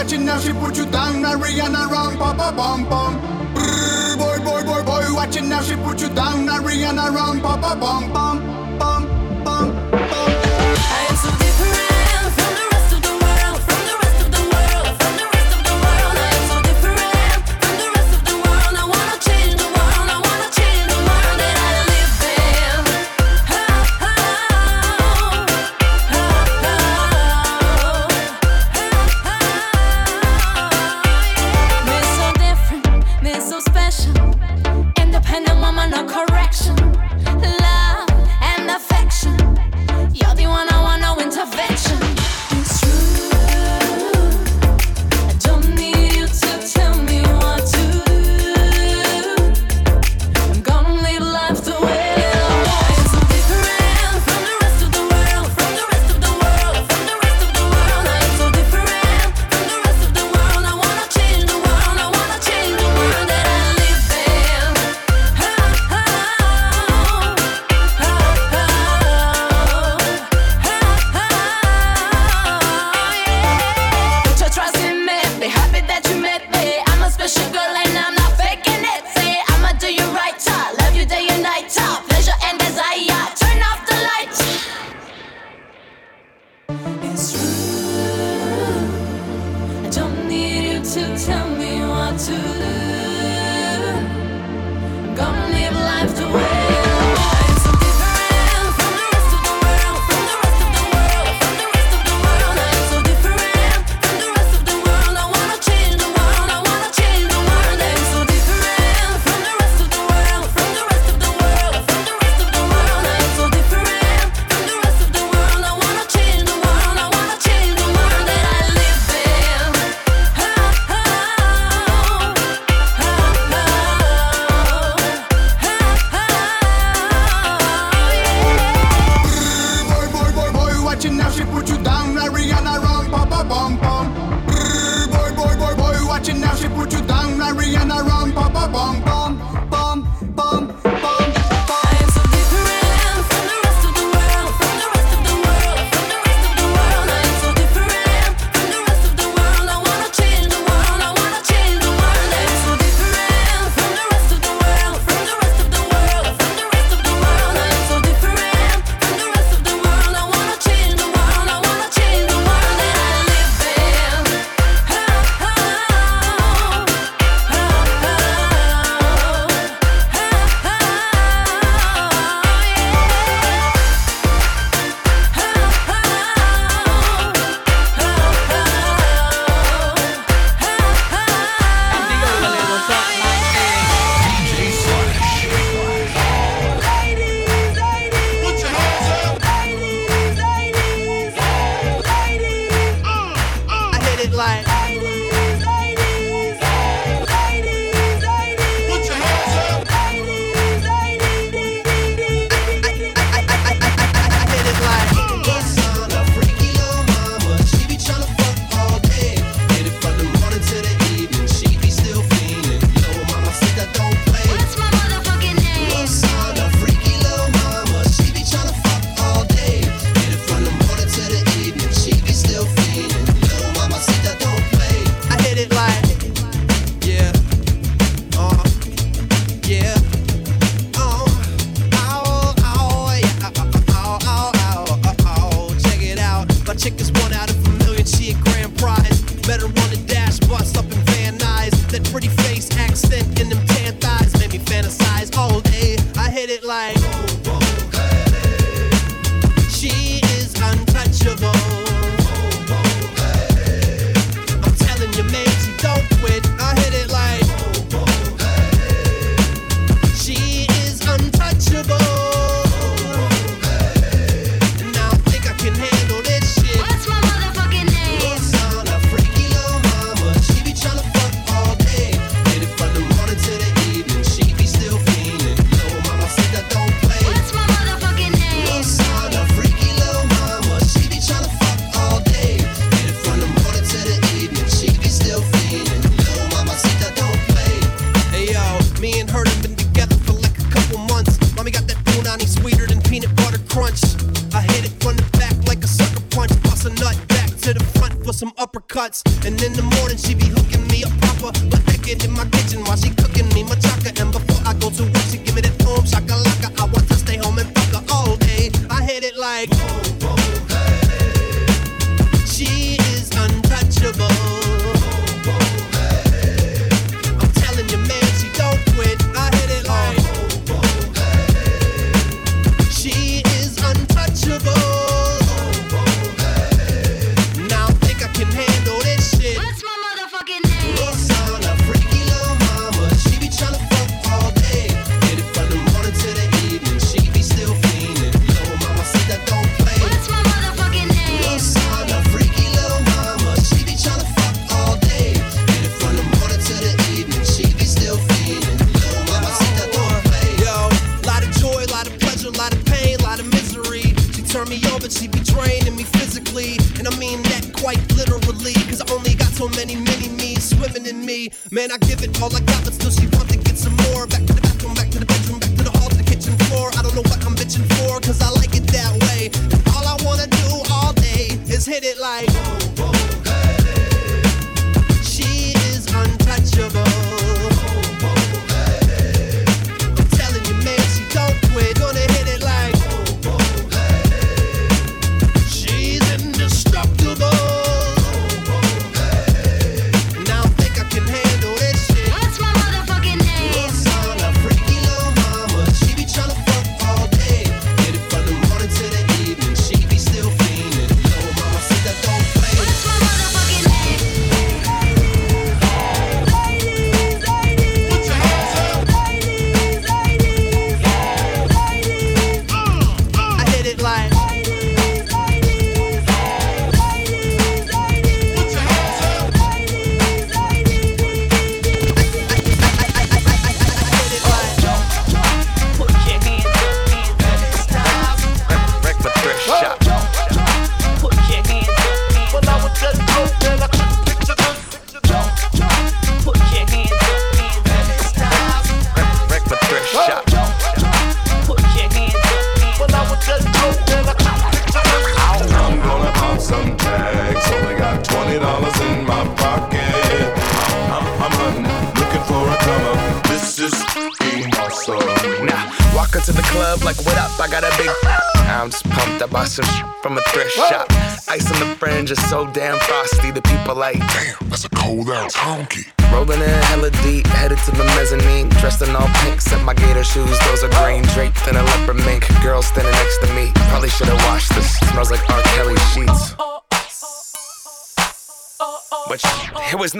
watching now, she put you down. Now Rihanna round, ba ba bum bum. Boy, boy, boy, boy, watching now, she put you down. Now Rihanna round, ba ba bum bum. sick in the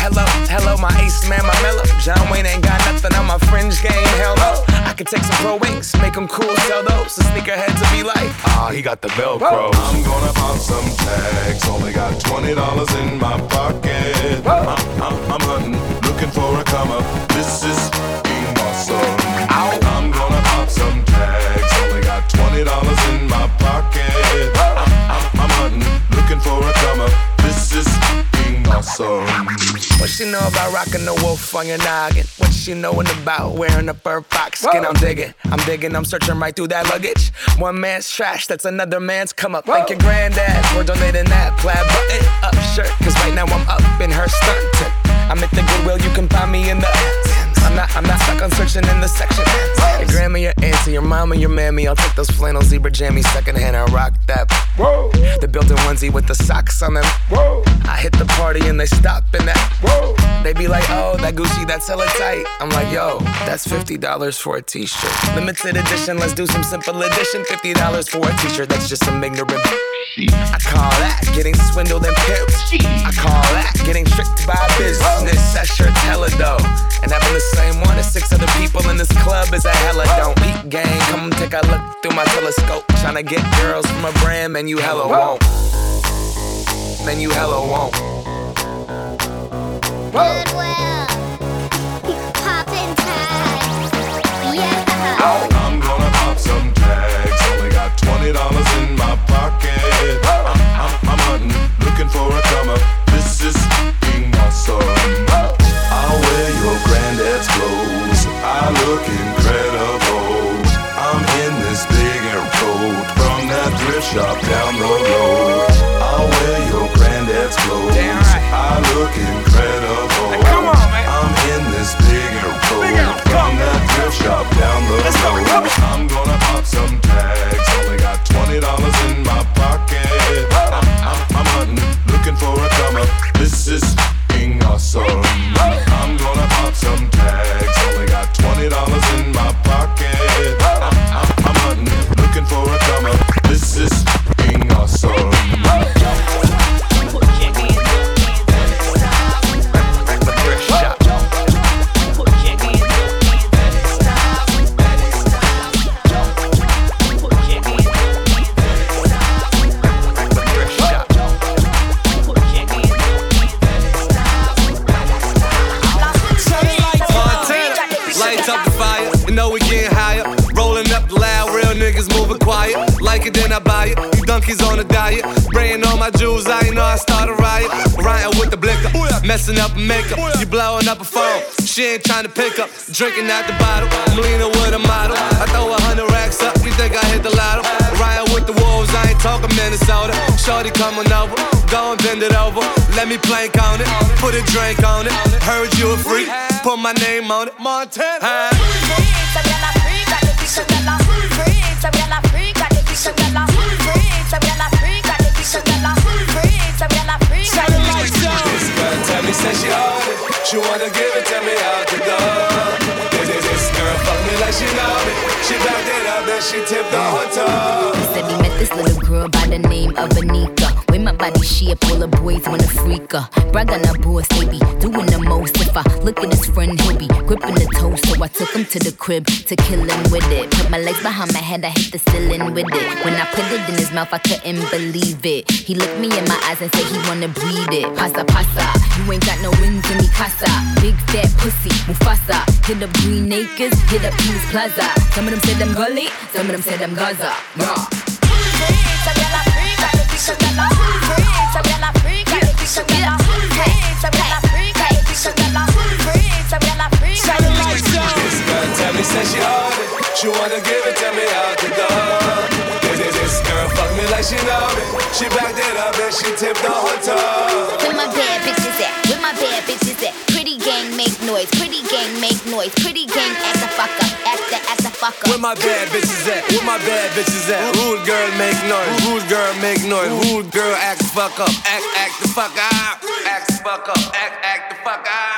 Hello, hello, my ace man, my mellow. John Wayne ain't got nothing on my fringe game. Hell no. I could take some pro wings, make them cool, sell those. The sneakerheads will be like, ah, he got the Velcro. I'm gonna pop some tags. Only got twenty dollars in my pocket. I'm, I'm, I'm hunting, looking for a come up. This is being awesome. I'm gonna pop some tags. Only got twenty dollars in my pocket. I'm What she know about rocking the wolf on your noggin? What she knowin' about wearing a fur fox skin? I'm digging, I'm digging, I'm searching right through that luggage. One man's trash, that's another man's come up. Thank your granddad for donating that plaid button up shirt. Cause right now I'm up in her skirt. I'm at the Goodwill, you can find me in the. I'm not, I'm not stuck on searching in the section. Your grandma, your auntie, your mama, your mammy. I'll take those flannel zebra jammies secondhand and rock that. Whoa. The built-in onesie with the socks on them. Whoa. I hit the party and they stop in that. Whoa. They be like, oh, that Gucci, that's hella tight. I'm like, yo, that's $50 for a t-shirt. Limited edition, let's do some simple edition. $50 for a t-shirt, that's just some ignorant. I call that getting swindled and pimped. I call that getting tricked by a business. This that shirt hella dope. And having the same one as six other people in this club is a hella don't eat game. Come take a look through my telescope. Tryna get girls from a brand, man, you hella won't. Man, you hella won't. Goodwill. Poppin' tags. Yeah. I'm gonna pop some tags. Only got $20 in my pocket. I'm, I'm, I'm hunting, looking for a come up awesome. I'll wear your granddad's clothes. I look incredible. I'm in this big and road from that thrift shop down the road. Drinking out to the crib to kill him with it. Put my legs behind my head, I hit the ceiling with it. When I put it in his mouth, I couldn't believe it. He looked me in my eyes and said he wanna breathe it. Pasa pasa, you ain't got no wings in me casa. Big fat pussy, Mufasa. Hit up Green Acres, hit up Peace Plaza. Some of them said them gully, some of them said them Gaza. This say she own it. She wanna give it to me out the door. This, this, this girl fuck me like she know me. She backed it up and she tipped the whole toe. Where my bad bitches at? Where my bad bitches at? Pretty gang make noise, pretty gang make noise, pretty gang act the fuck up, act the act the fuck Where my bad bitches at? Where my bad bitches at? Rude girl make noise. Rude girl make noise. Rude girl act the fuck up. Act act the fuck up. Act the fuck up. Act act the fuck up.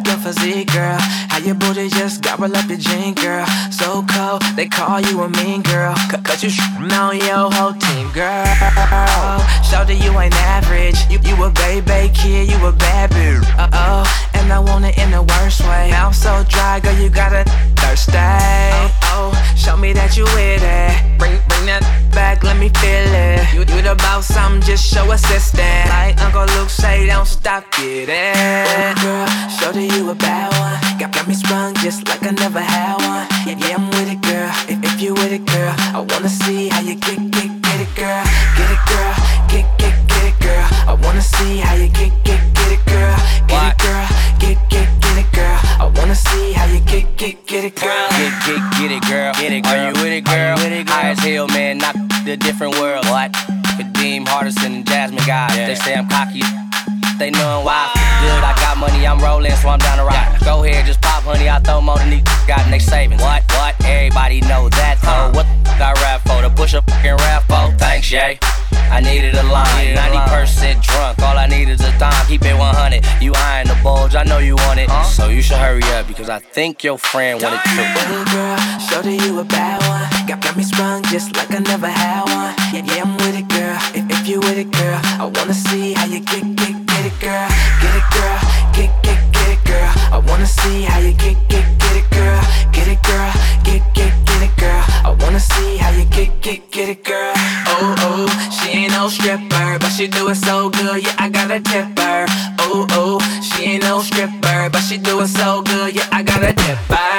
Like your physique, girl. How your booty just gobble up your jean, girl. So cold, they call you a mean girl. C- Cause you sh- on your whole team, girl. Show that you ain't average. You, you a baby kid, you a bad bitch. Uh oh, and I want it in the worst way. Mouth so dry, girl, you gotta thirsty. Oh, oh, show me that you with it. Bring, bring that back, let me feel it. You, you the boss, something, just show assistance. Like Uncle Luke say, don't stop getting. Girl, Got, got me sprung just like I never had one. Yeah, yeah, I'm with it, girl. If, if you with it, girl, I wanna see how you get, get, get it, girl. Get it, girl. Get, get, get it, girl. I wanna see how you get, get, get it, girl. Get it, girl. Get, get, get it, girl. I wanna see how you get, get, get it, girl. Get, get, get it, girl. Get it, girl. Are you with it, girl? Are you with it, girl? High as hell, man. Not the different world. What? Kadeem Hardison and Jasmine guys. They say I'm cocky. They knowin' why I I'm rolling, so I'm down to rock. Go ahead, just pop, honey. I throw more than these got in they savings. What? What? Everybody know that, though. Uh. What the I rap for? To push a fucking rap for? Thanks, Jay. I needed a line. 90% drunk, all I need is a dime. Keep it 100. You eyeing the bulge, I know you want it. So you should hurry up because I think your friend wanted to. It, girl. Show that you a bad one. Got, got me sprung just like I never had one. Yeah, yeah, I'm with it, girl. If, if you with it, girl, I wanna see how you get, see how you get, get, get it, girl. Get it, girl. Get, get, get it, girl. I wanna see how you get, get, get it, girl. Oh, oh, she ain't no stripper, but she do it so good, yeah, I gotta tip her. Oh, oh, she ain't no stripper, but she do it so good, yeah, I gotta tip her.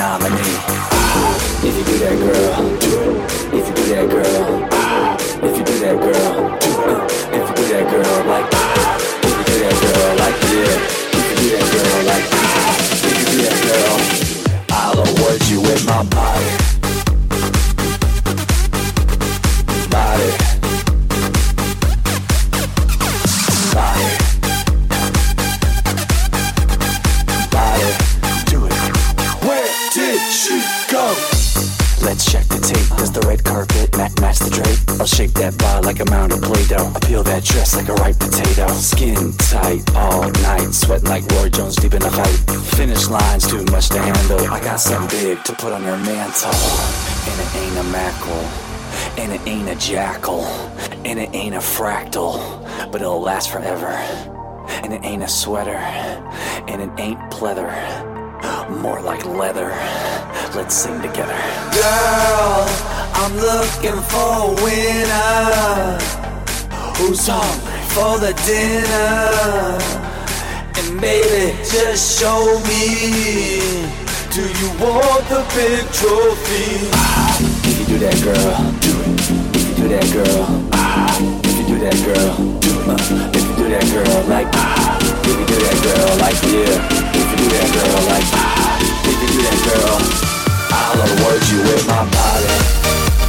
phenomenon. Put on your mantle, and it ain't a mackerel, and it ain't a jackal, and it ain't a fractal, but it'll last forever. And it ain't a sweater, and it ain't pleather, more like leather. Let's sing together. Girl, I'm looking for a winner who's hungry for the dinner. And baby, just show me do you want the big trophy? Ah, if you do that, girl, do it. If you do that, girl, ah, if you do that, girl, do it. Uh, if you do that, girl, like ah, if you do that, girl, like yeah. If you do that, girl, like ah, if you do that, girl, I'll award you with my body.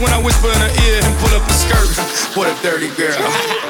when I whisper in her ear and pull up her skirt. what a dirty girl.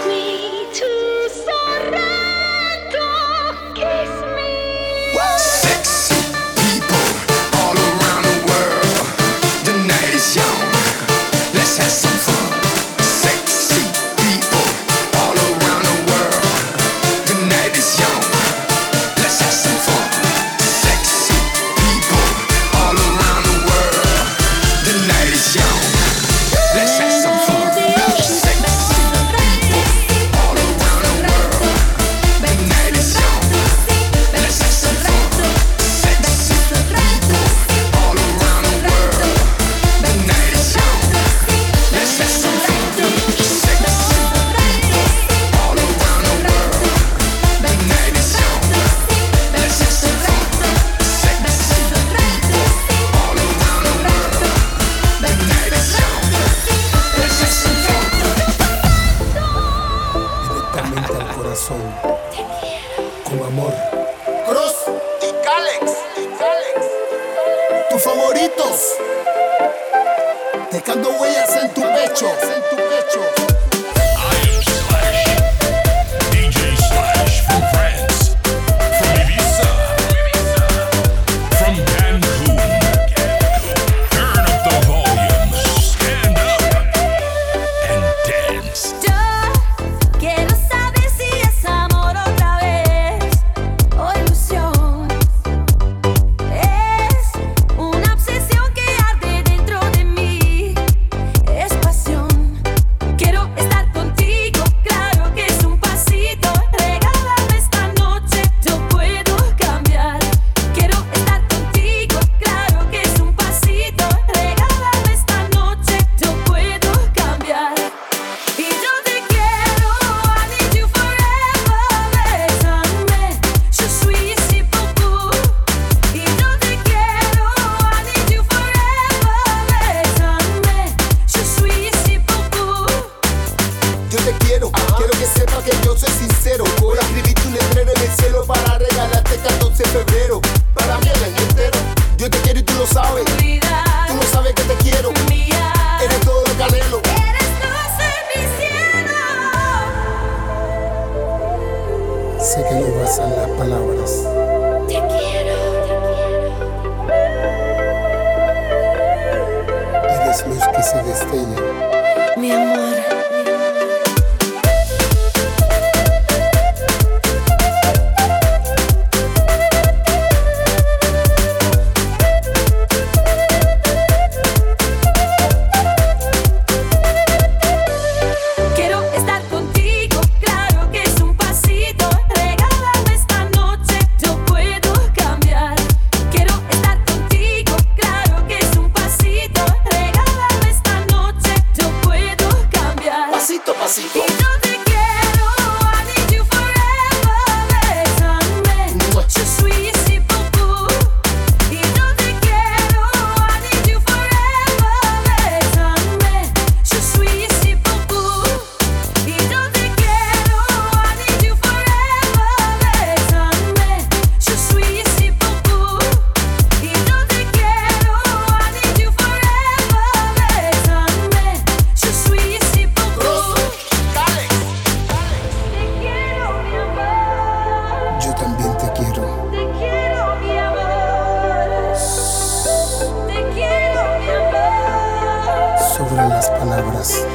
Las palabras.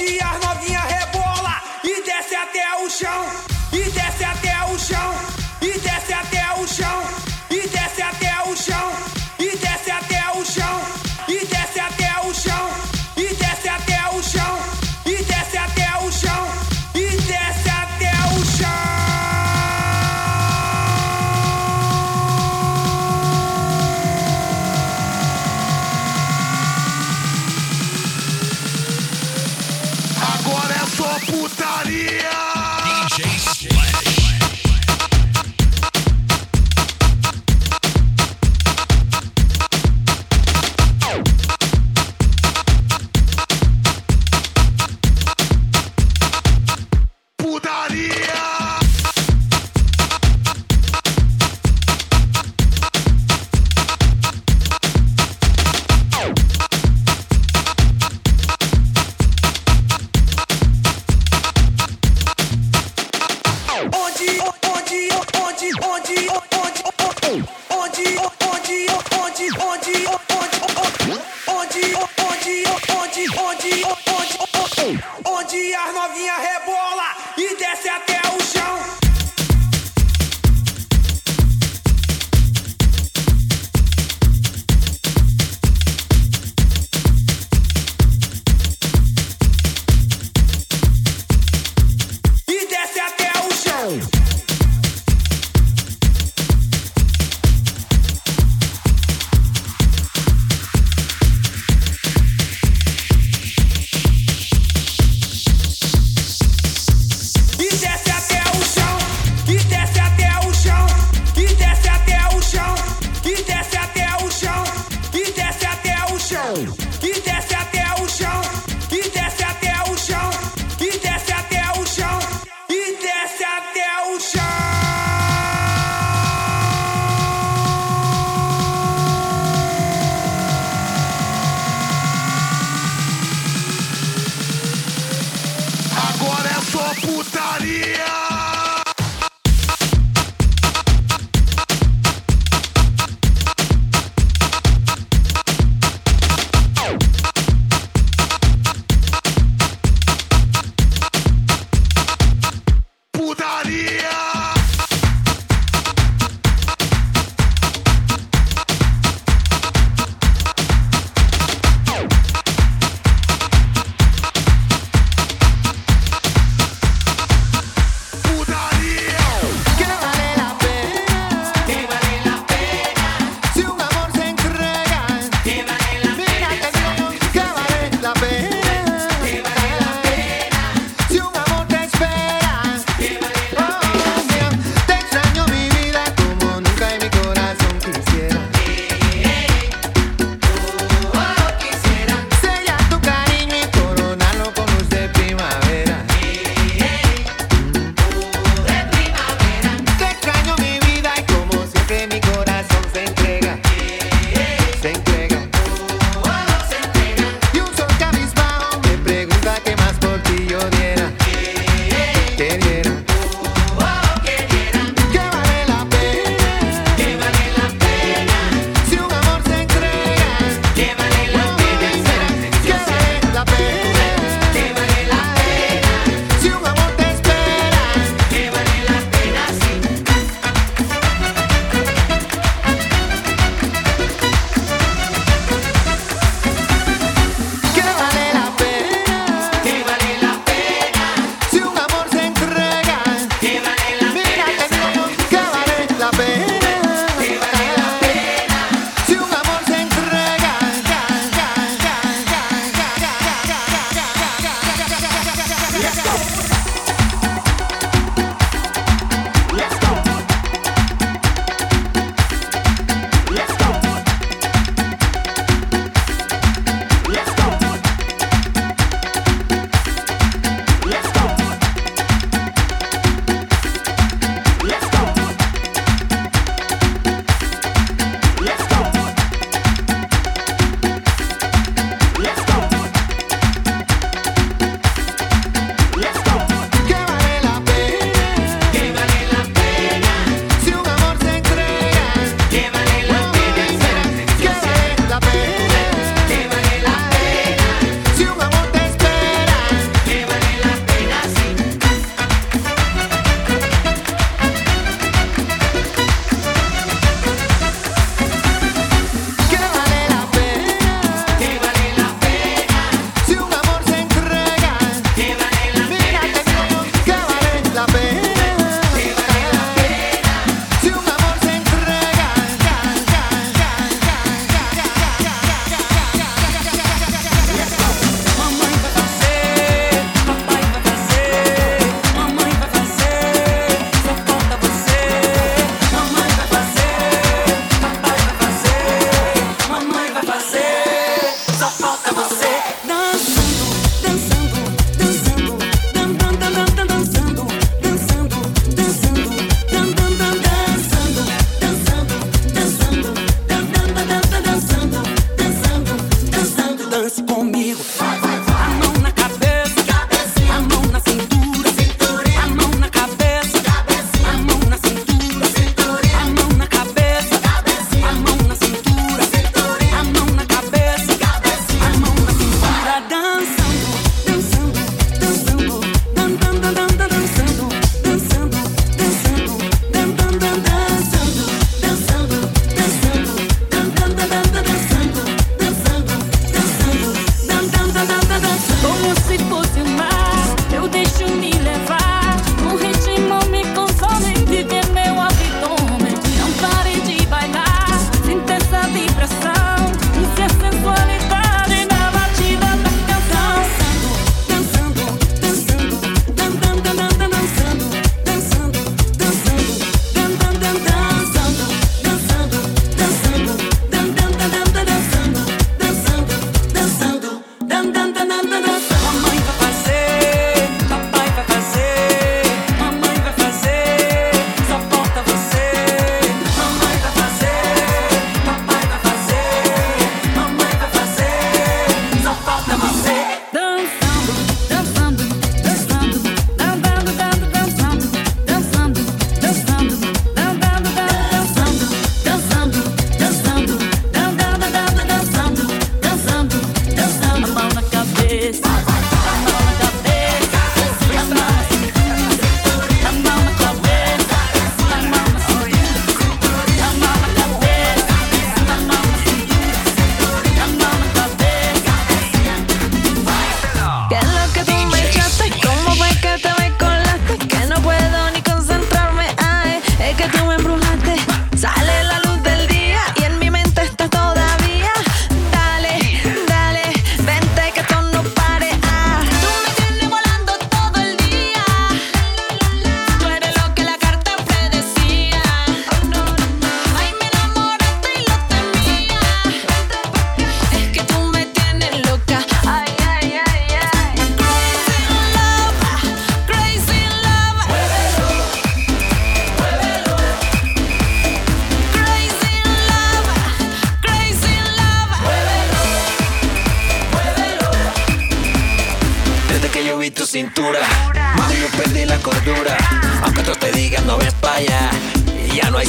E as novinha rebola. E desce até o chão, e desce até o chão, e desce até o chão.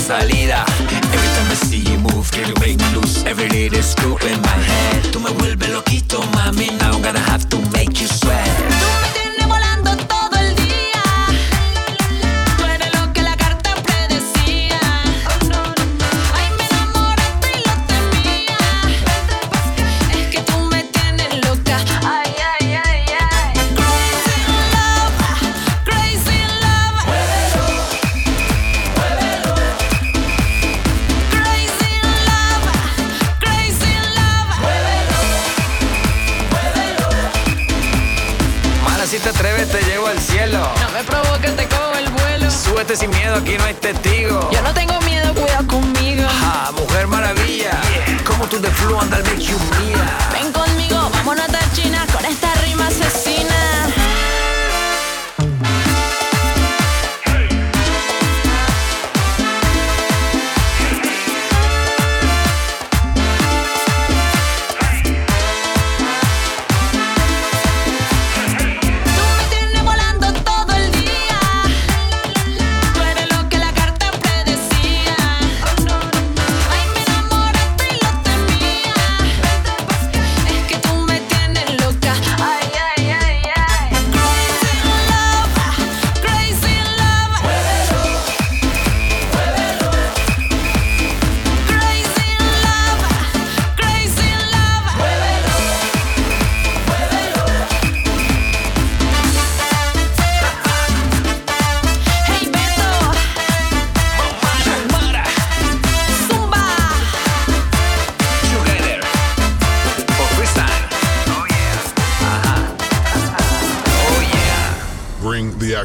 salida. Every time I see you move, girl, you make me lose Every little screw in my head. Tú me vuelves loquito, mami Now I'm gonna have to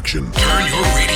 action. Turn your radio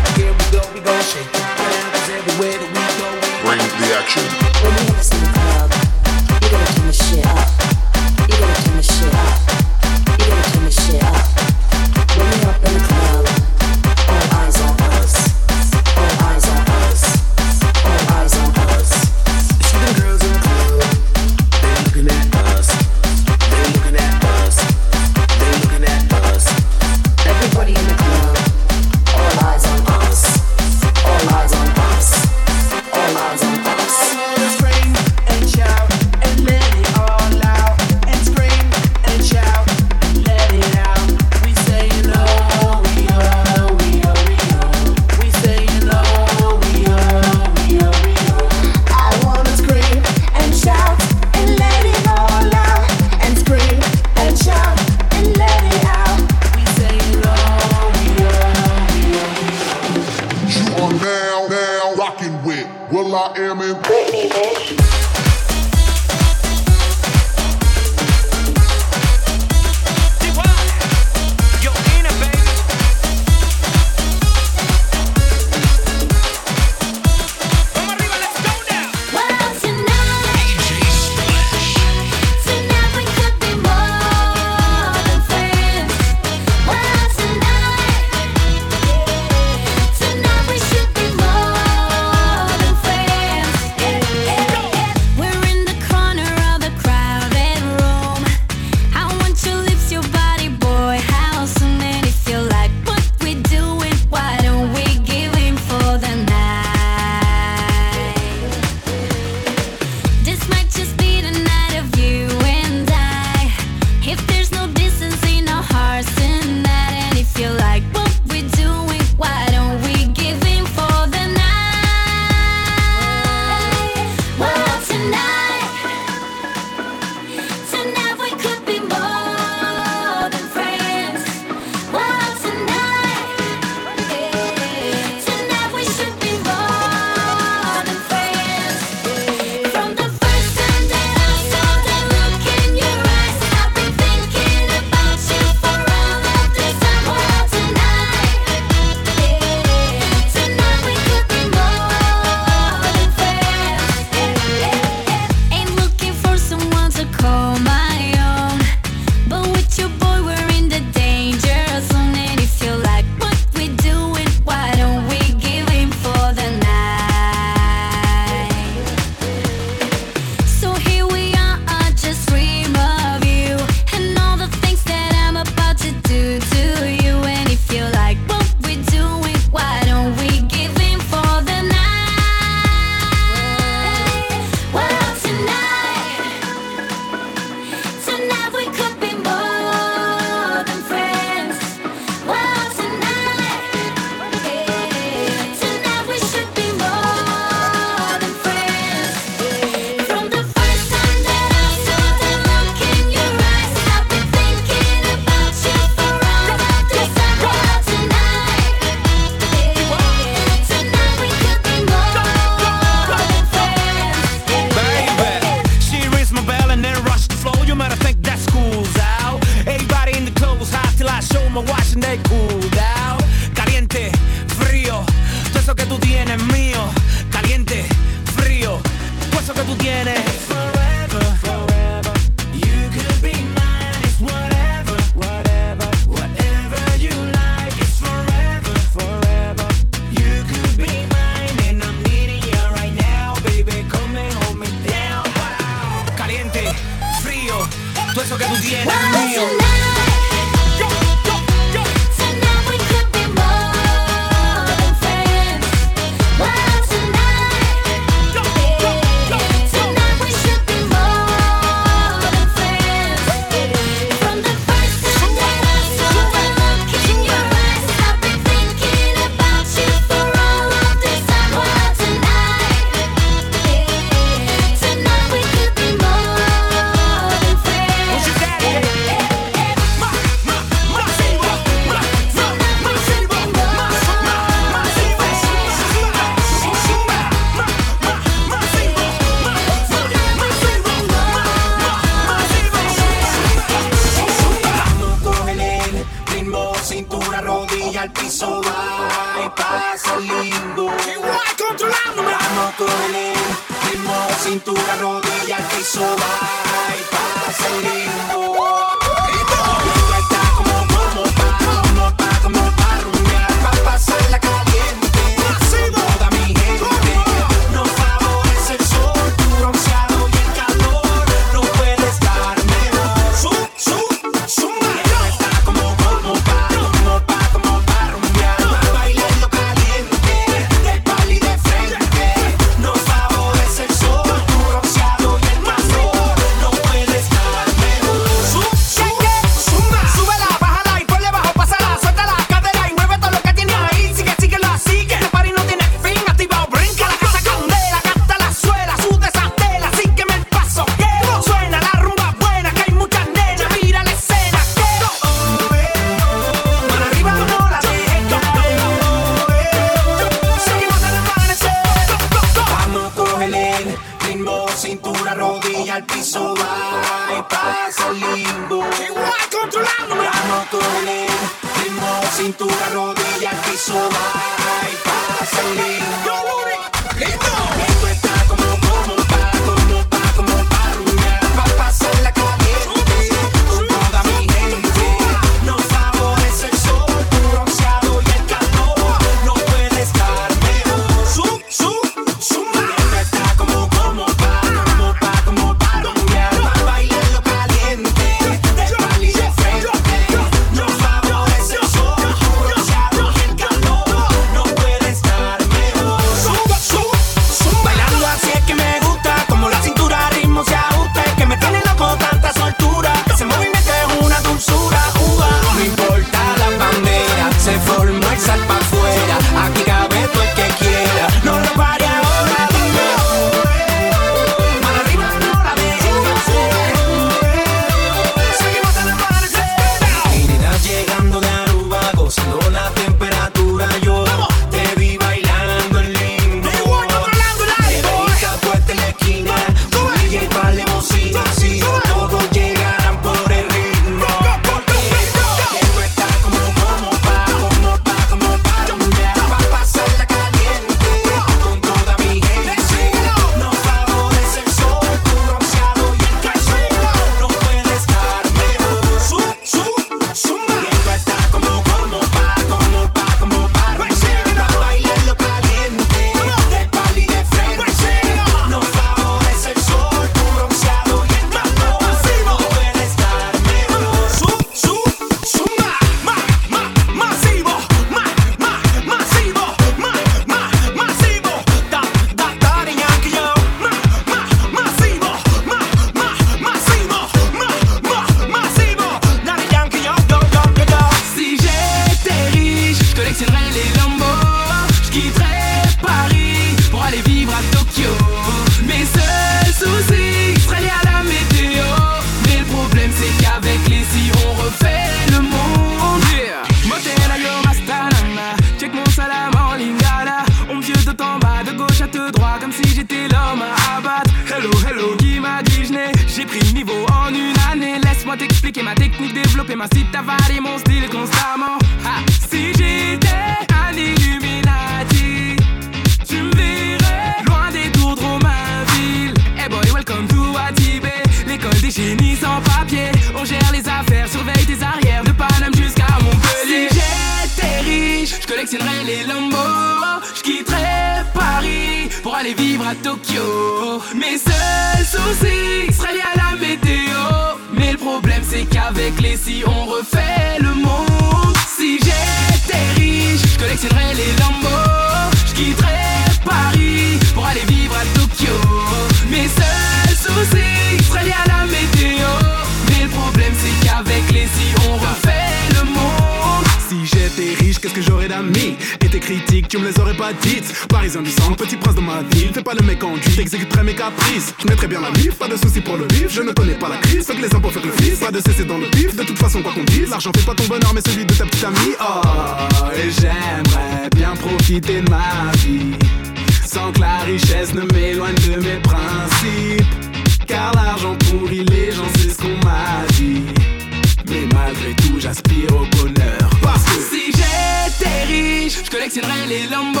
riche, je collectionnerai les Lambo.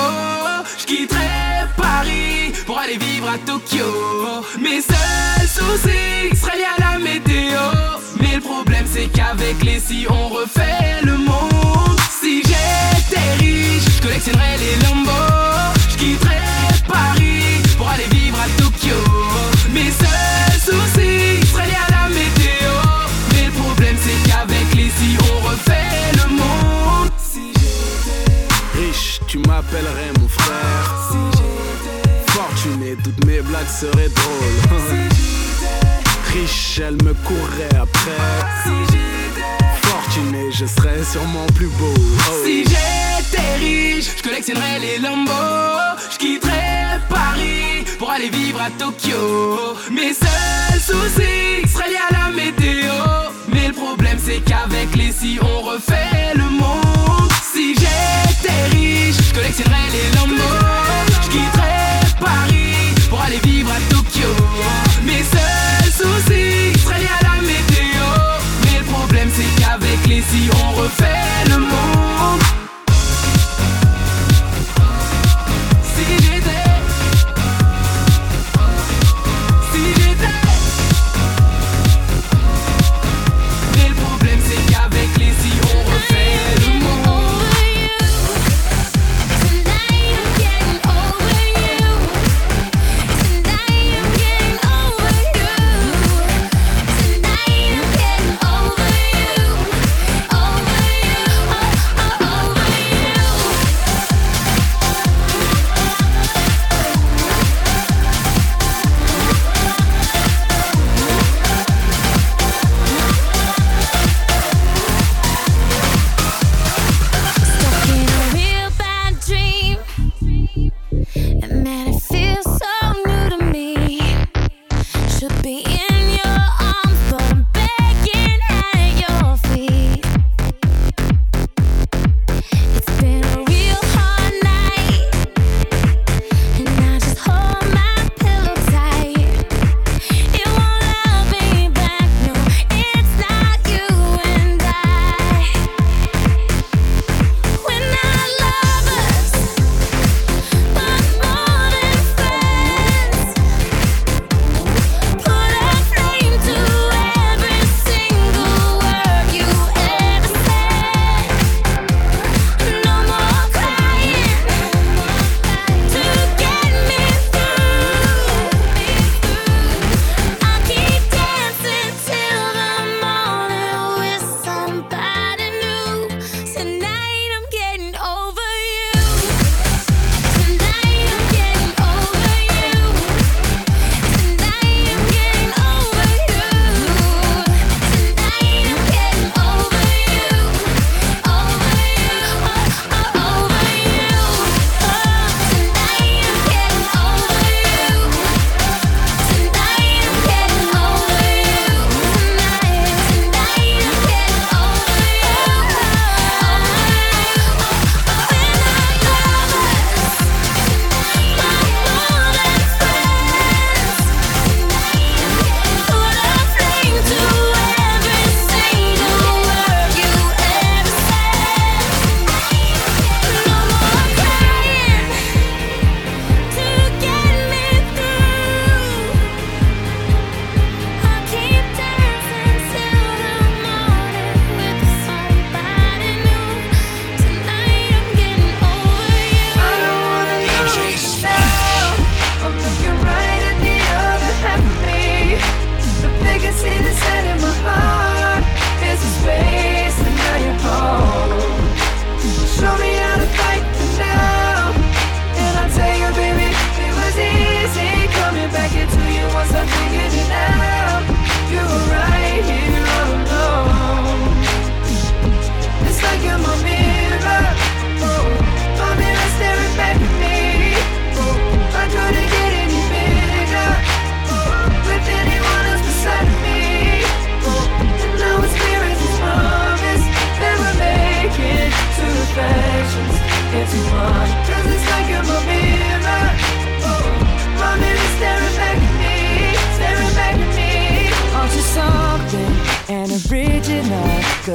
Je quitterai Paris pour aller vivre à Tokyo. Mes seuls soucis seraient liés à la météo. Mais le problème c'est qu'avec les si on refait le monde. Si j'étais riche, je collectionnerais les Lambo. Je quitterais Paris pour aller vivre à Tokyo. Mes seuls soucis seraient liés à la météo. Mais le problème c'est qu'avec les si on refait le monde. Si tu m'appellerais mon frère. Fortuné, toutes mes blagues seraient drôles. Riche, elle me courrait après. Fortuné, je serais sûrement plus beau. Oh. Si j'étais riche, je collectionnerais les Lambo. Je quitterais Paris pour aller vivre à Tokyo. Mes seuls soucis seraient liés à la météo. Mais le problème c'est qu'avec les si on refait le monde. Si j'étais riche, je collectionnerais les Lambo. Je quitterais Paris pour aller vivre à Tokyo. Mes seuls soucis seraient à la météo. Mais le problème c'est qu'avec les si on refait le monde.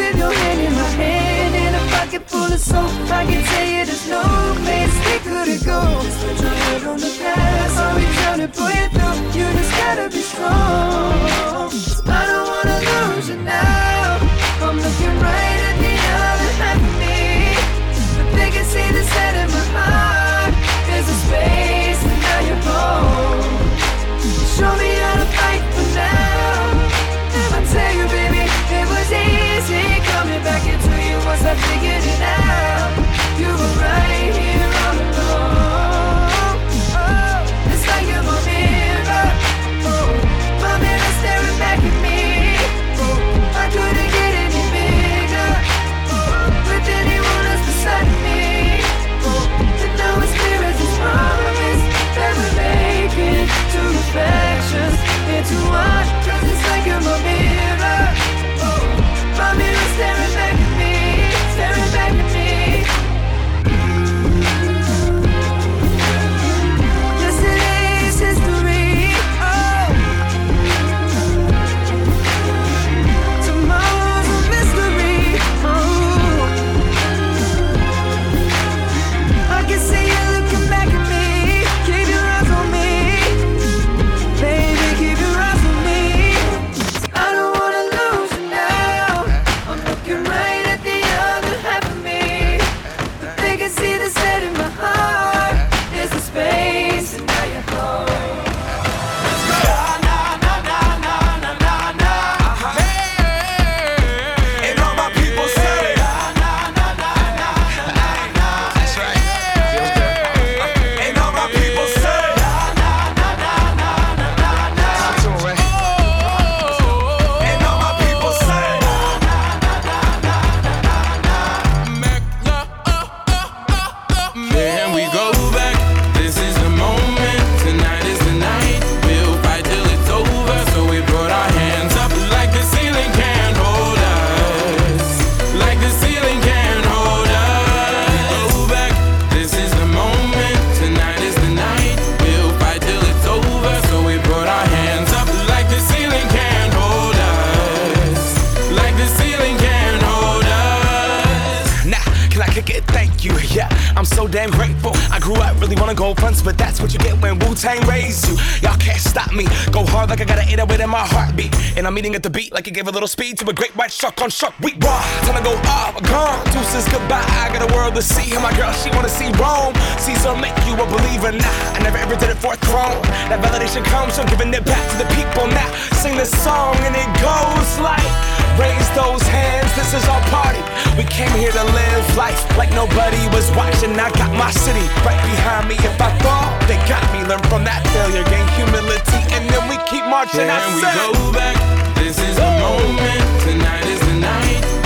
With your hand in my hand and a pocket full of soap, I can tell you there's no place we couldn't go. Just put your head on the past, I'll be trying to pull you through. You just gotta be strong. I don't wanna lose you now. I'm looking right at the other half of me, but they can see the set in my heart. There's a space, and now you're home. Show me how Cause it's like you're my mirror. Oh, my mirror staring And I'm eating at the beat like it gave a little speed to a great white shark on shark week. Raw, time to go off, gone. Deuces goodbye. I got a world to see. And my girl, she wanna see Rome. Caesar make you a believer. Nah, I never ever did it for a throne. That validation comes from giving it back to the people. Now sing this song and it goes like. Raise those hands, this is our party. We came here to live life like nobody was watching. I got my city right behind me. If I fall, they got me. Learn from that failure, gain humility, and then we keep marching. And I we go back? This is the moment. Tonight is the night.